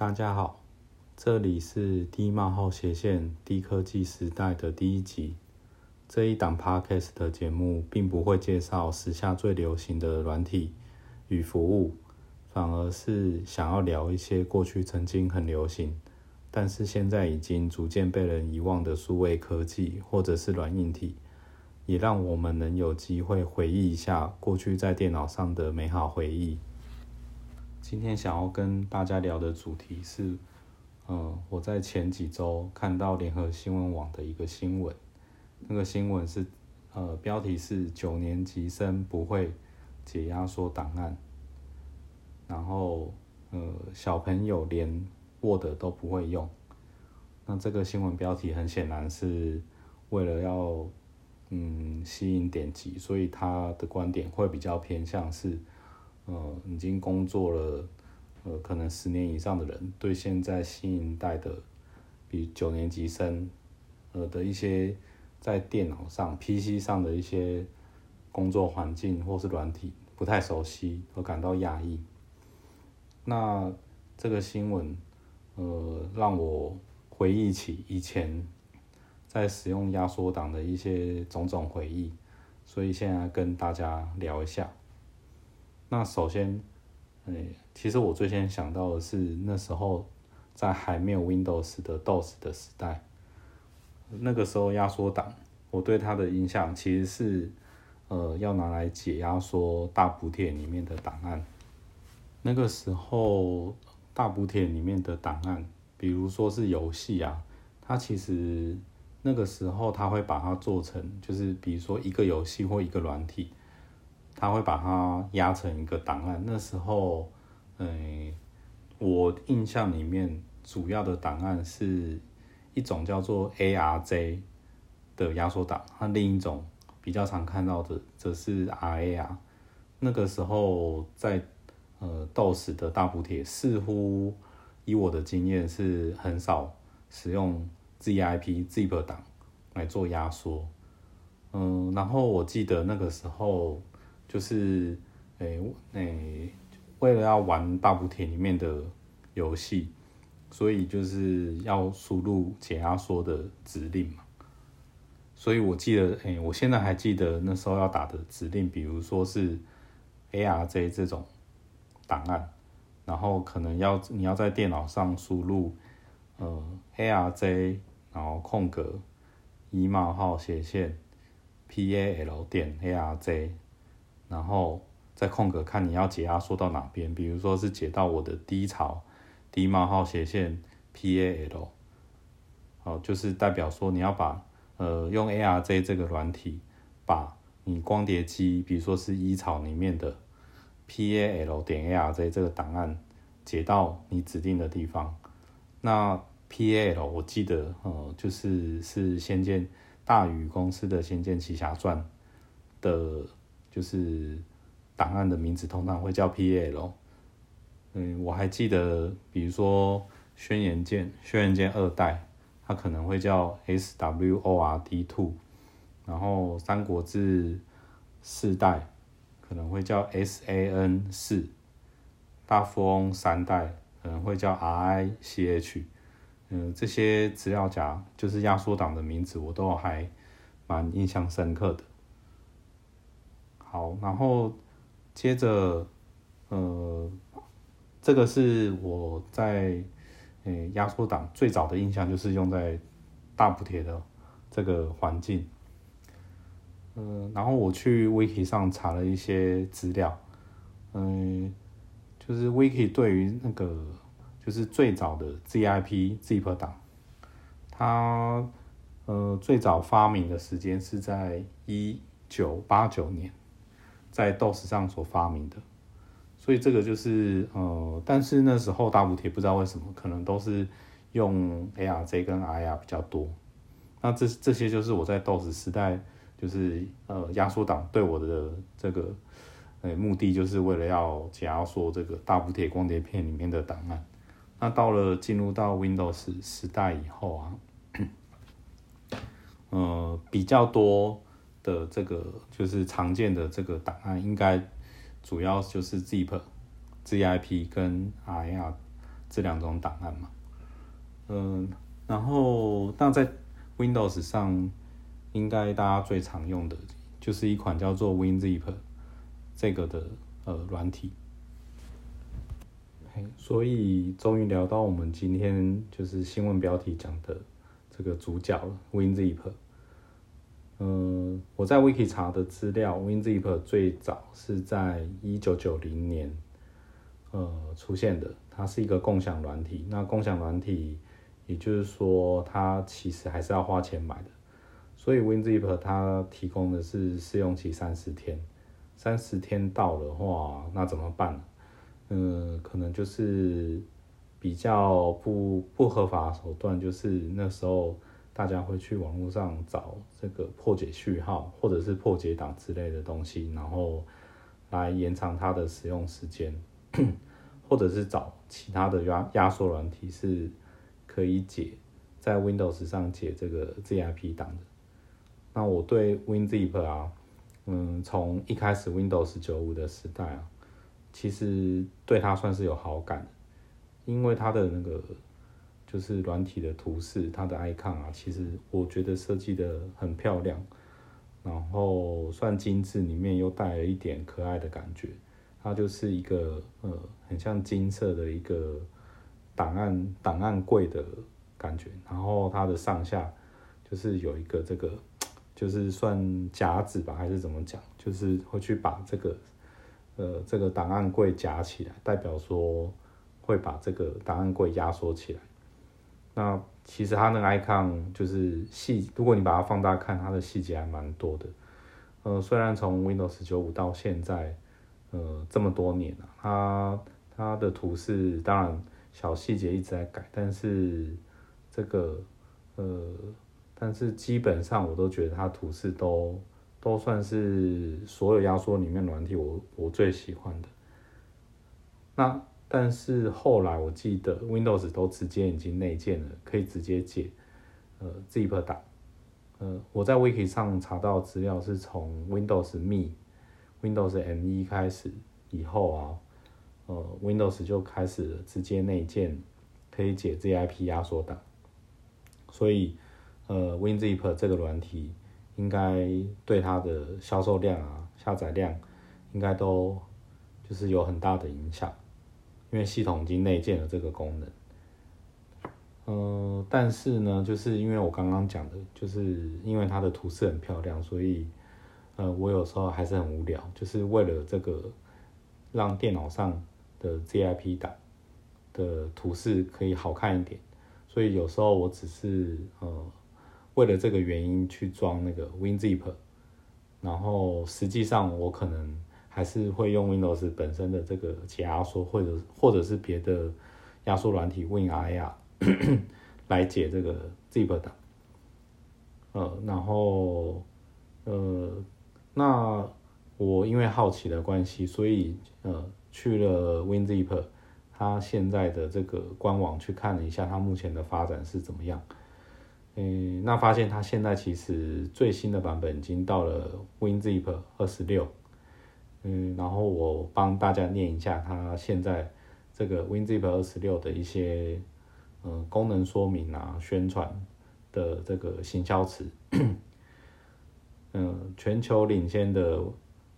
大家好，这里是低冒号斜线低科技时代的第一集。这一档 podcast 的节目并不会介绍时下最流行的软体与服务，反而是想要聊一些过去曾经很流行，但是现在已经逐渐被人遗忘的数位科技或者是软硬体，也让我们能有机会回忆一下过去在电脑上的美好回忆。今天想要跟大家聊的主题是，嗯，我在前几周看到联合新闻网的一个新闻，那个新闻是，呃，标题是九年级生不会解压缩档案，然后，呃，小朋友连 Word 都不会用，那这个新闻标题很显然是为了要，嗯，吸引点击，所以他的观点会比较偏向是。呃，已经工作了，呃，可能十年以上的人，对现在新一代的，比九年级生，呃的一些在电脑上、PC 上的一些工作环境或是软体不太熟悉，而感到压抑。那这个新闻，呃，让我回忆起以前在使用压缩档的一些种种回忆，所以现在跟大家聊一下。那首先，诶，其实我最先想到的是那时候在还没有 Windows 的 DOS 的时代，那个时候压缩档，我对它的印象其实是，呃，要拿来解压缩大补贴里面的档案。那个时候大补贴里面的档案，比如说是游戏啊，它其实那个时候它会把它做成，就是比如说一个游戏或一个软体。他会把它压成一个档案。那时候，嗯，我印象里面主要的档案是一种叫做 ARJ 的压缩档，那另一种比较常看到的则是 RAR。那个时候在呃 DOS 的大补贴，似乎以我的经验是很少使用 ZIP zip 档来做压缩。嗯，然后我记得那个时候。就是诶诶，为了要玩大补贴里面的游戏，所以就是要输入解压缩的指令嘛。所以我记得诶，我现在还记得那时候要打的指令，比如说是 ARJ 这种档案，然后可能要你要在电脑上输入呃 ARJ，然后空格一冒号斜线 PAL 点 ARJ。然后再空格看你要解压缩到哪边，比如说是解到我的低潮低冒号斜线 PAL，好，就是代表说你要把呃用 ARJ 这个软体把你光碟机，比如说是一槽里面的 PAL 点 ARJ 这个档案解到你指定的地方。那 PAL 我记得呃就是是仙剑大宇公司的仙剑奇侠传的。就是档案的名字通常会叫 P L，嗯，我还记得，比如说轩辕剑，轩辕剑二代，它可能会叫 SWORD two，然后三国志四代可能会叫 SAN 四，大富翁三代可能会叫 RICH，嗯，这些资料夹就是压缩档的名字，我都还蛮印象深刻的。好，然后接着，呃，这个是我在诶压缩档最早的印象，就是用在大补贴的这个环境。嗯，然后我去 Wiki 上查了一些资料，嗯，就是 Wiki 对于那个就是最早的 ZIP zip 档，它呃最早发明的时间是在一九八九年。在 DOS 上所发明的，所以这个就是呃，但是那时候大补贴不知道为什么，可能都是用 ARJ 跟 IR 比较多。那这这些就是我在 DOS 时代，就是呃压缩档对我的这个呃目的，就是为了要解压缩这个大补贴光碟片里面的档案。那到了进入到 Windows 时代以后啊，呃比较多。的这个就是常见的这个档案，应该主要就是 zip、zip 跟 RAR 这两种档案嘛。嗯，然后那在 Windows 上，应该大家最常用的就是一款叫做 WinZip 这个的呃软体。所以终于聊到我们今天就是新闻标题讲的这个主角了 WinZip。嗯，我在 Wiki 查的资料，WinZip 最早是在一九九零年呃出现的，它是一个共享软体。那共享软体，也就是说它其实还是要花钱买的。所以 WinZip 它提供的是试用期三十天，三十天到的话，那怎么办？嗯，可能就是比较不不合法手段，就是那时候大家会去网络上找这个破解序号或者是破解档之类的东西，然后来延长它的使用时间，或者是找其他的压压缩软体是可以解在 Windows 上解这个 ZIP 档的。那我对 WinZip 啊，嗯，从一开始 Windows 九五的时代啊。其实对它算是有好感的，因为它的那个就是软体的图示，它的 icon 啊，其实我觉得设计的很漂亮，然后算精致，里面又带了一点可爱的感觉。它就是一个呃，很像金色的一个档案档案柜的感觉，然后它的上下就是有一个这个，就是算夹子吧，还是怎么讲，就是会去把这个。呃，这个档案柜夹起来，代表说会把这个档案柜压缩起来。那其实它那个 icon 就是细，如果你把它放大看，它的细节还蛮多的。呃，虽然从 Windows 九五到现在，呃，这么多年了，它它的图示当然小细节一直在改，但是这个呃，但是基本上我都觉得它图示都。都算是所有压缩里面软体我我最喜欢的。那但是后来我记得 Windows 都直接已经内建了，可以直接解呃 zip 档。呃，我在 Wiki 上查到资料是从 Windows Me、Windows ME 开始以后啊，呃 Windows 就开始直接内建可以解 zip 压缩档。所以呃 WinZip 这个软体。应该对它的销售量啊、下载量，应该都就是有很大的影响，因为系统已经内建了这个功能。嗯，但是呢，就是因为我刚刚讲的，就是因为它的图示很漂亮，所以呃，我有时候还是很无聊，就是为了这个让电脑上的 ZIP 档的图示可以好看一点，所以有时候我只是呃。为了这个原因去装那个 WinZip，然后实际上我可能还是会用 Windows 本身的这个解压缩，或者或者是别的压缩软体 WinRAR 来解这个 Zip 档。呃，然后呃，那我因为好奇的关系，所以呃去了 WinZip，它现在的这个官网去看了一下，它目前的发展是怎么样。嗯，那发现它现在其实最新的版本已经到了 WinZip 二十六。嗯，然后我帮大家念一下它现在这个 WinZip 二十六的一些嗯功能说明啊、宣传的这个行销词。嗯，全球领先的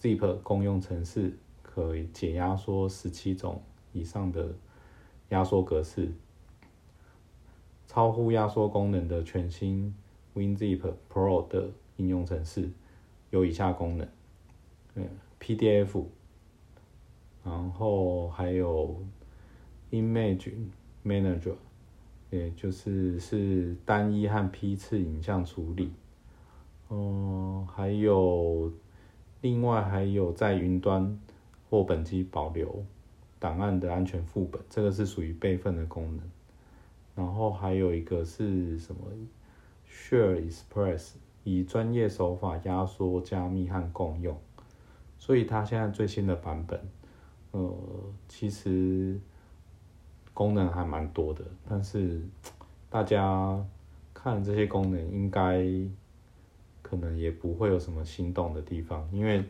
Zip 公用程式，可以解压缩十七种以上的压缩格式。超乎压缩功能的全新 WinZip Pro 的应用程式有以下功能：嗯，PDF，然后还有 Image Manager，也就是是单一和批次影像处理。嗯，还有另外还有在云端或本机保留档案的安全副本，这个是属于备份的功能。然后还有一个是什么？Share Express 以专业手法压缩、加密和共用，所以它现在最新的版本，呃，其实功能还蛮多的。但是大家看这些功能，应该可能也不会有什么心动的地方，因为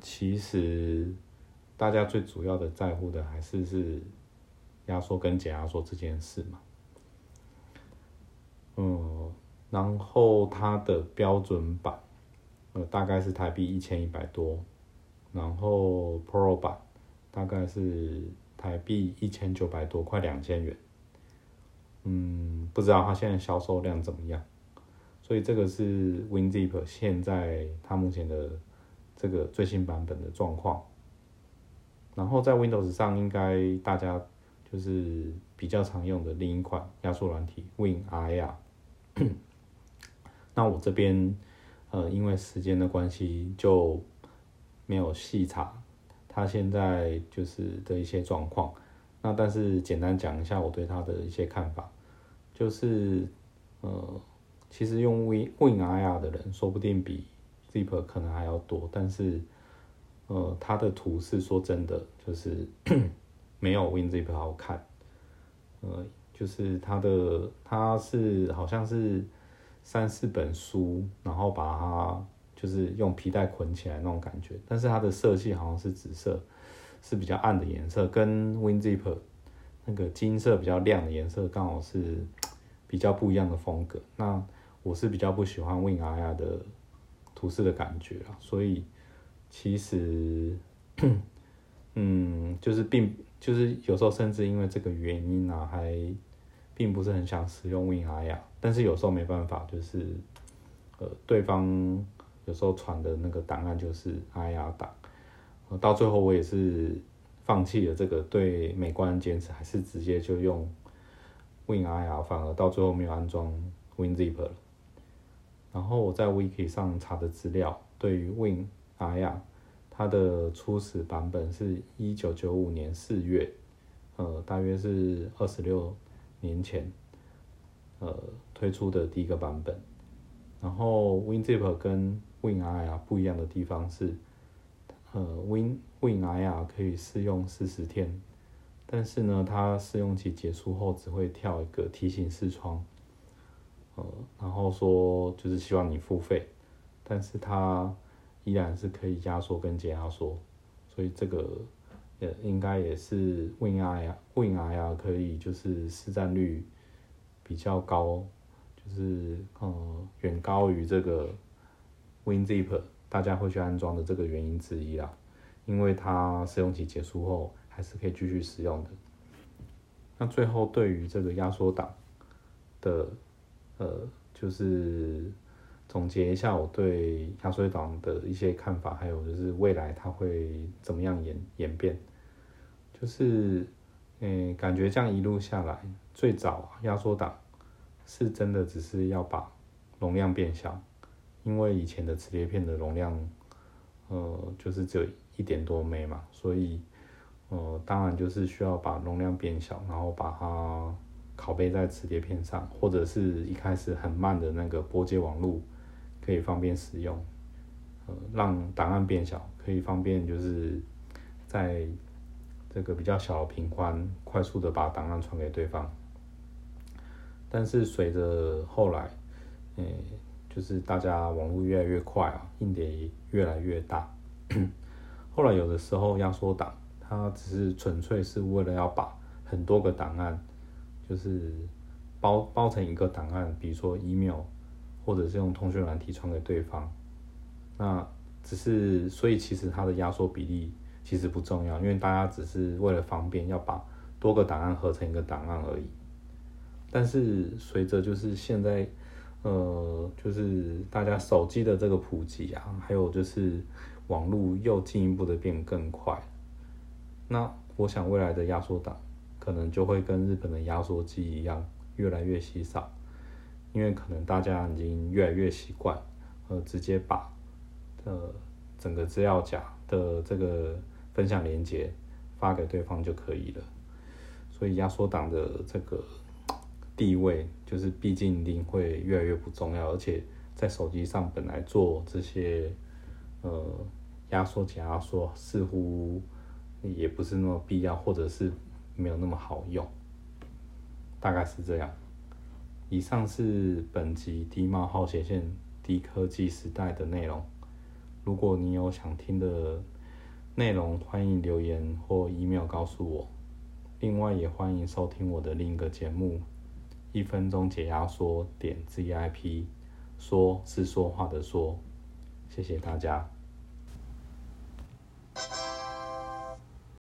其实大家最主要的在乎的还是是。压缩跟解压缩这件事嘛。嗯，然后它的标准版，呃，大概是台币一千一百多，然后 Pro 版大概是台币一千九百多，快两千元。嗯，不知道它现在销售量怎么样。所以这个是 WinZip 现在它目前的这个最新版本的状况。然后在 Windows 上，应该大家就是比较常用的另一款压缩软体 WinRAR。那我这边呃，因为时间的关系，就没有细查他现在就是的一些状况。那但是简单讲一下我对他的一些看法，就是呃。其实用 Win Win 亚的人，说不定比 Zip 可能还要多，但是，呃，它的图是说真的，就是 没有 WinZip 好看，呃，就是它的它是好像是三四本书，然后把它就是用皮带捆起来那种感觉，但是它的色系好像是紫色，是比较暗的颜色，跟 WinZip 那个金色比较亮的颜色刚好是比较不一样的风格，那。我是比较不喜欢 WinRAR 的图示的感觉啊，所以其实，嗯，就是并就是有时候甚至因为这个原因啊，还并不是很想使用 WinRAR，但是有时候没办法，就是呃，对方有时候传的那个档案就是 IR 档，到最后我也是放弃了这个对美观坚持，还是直接就用 WinRAR，反而到最后没有安装 WinZip 了。然后我在 Wiki 上查的资料，对于 WinRAR，它的初始版本是一九九五年四月，呃，大约是二十六年前，呃，推出的第一个版本。然后 WinZip 跟 WinRAR 不一样的地方是，呃，Win WinRR 可以试用四十天，但是呢，它试用期结束后只会跳一个提醒视窗。呃，然后说就是希望你付费，但是它依然是可以压缩跟解压缩，所以这个也应该也是 Win I 啊 WinRAR 可以就是市占率比较高，就是呃远高于这个 WinZip 大家会去安装的这个原因之一啦，因为它试用期结束后还是可以继续使用的。那最后对于这个压缩档的。呃，就是总结一下我对压缩档的一些看法，还有就是未来它会怎么样演演变。就是，嗯，感觉这样一路下来，最早压缩档是真的只是要把容量变小，因为以前的磁碟片的容量，呃，就是只有一点多 M 嘛，所以，呃，当然就是需要把容量变小，然后把它。拷贝在磁碟片上，或者是一开始很慢的那个拨接网络，可以方便使用，呃，让档案变小，可以方便就是在这个比较小的频宽，快速的把档案传给对方。但是随着后来，呃，就是大家网络越来越快啊，硬碟越来越大，后来有的时候压缩档，它只是纯粹是为了要把很多个档案。就是包包成一个档案，比如说 email，或者是用通讯软体传给对方。那只是，所以其实它的压缩比例其实不重要，因为大家只是为了方便要把多个档案合成一个档案而已。但是随着就是现在，呃，就是大家手机的这个普及啊，还有就是网络又进一步的变更快，那我想未来的压缩档。可能就会跟日本的压缩机一样，越来越稀少，因为可能大家已经越来越习惯，呃，直接把呃整个资料夹的这个分享连接发给对方就可以了，所以压缩档的这个地位，就是毕竟一定会越来越不重要，而且在手机上本来做这些呃压缩、解压缩，似乎也不是那么必要，或者是。没有那么好用，大概是这样。以上是本集低帽号斜线低科技时代的内容。如果你有想听的内容，欢迎留言或 email 告诉我。另外也欢迎收听我的另一个节目《一分钟解压缩点 ZIP》，说是说话的说，谢谢大家。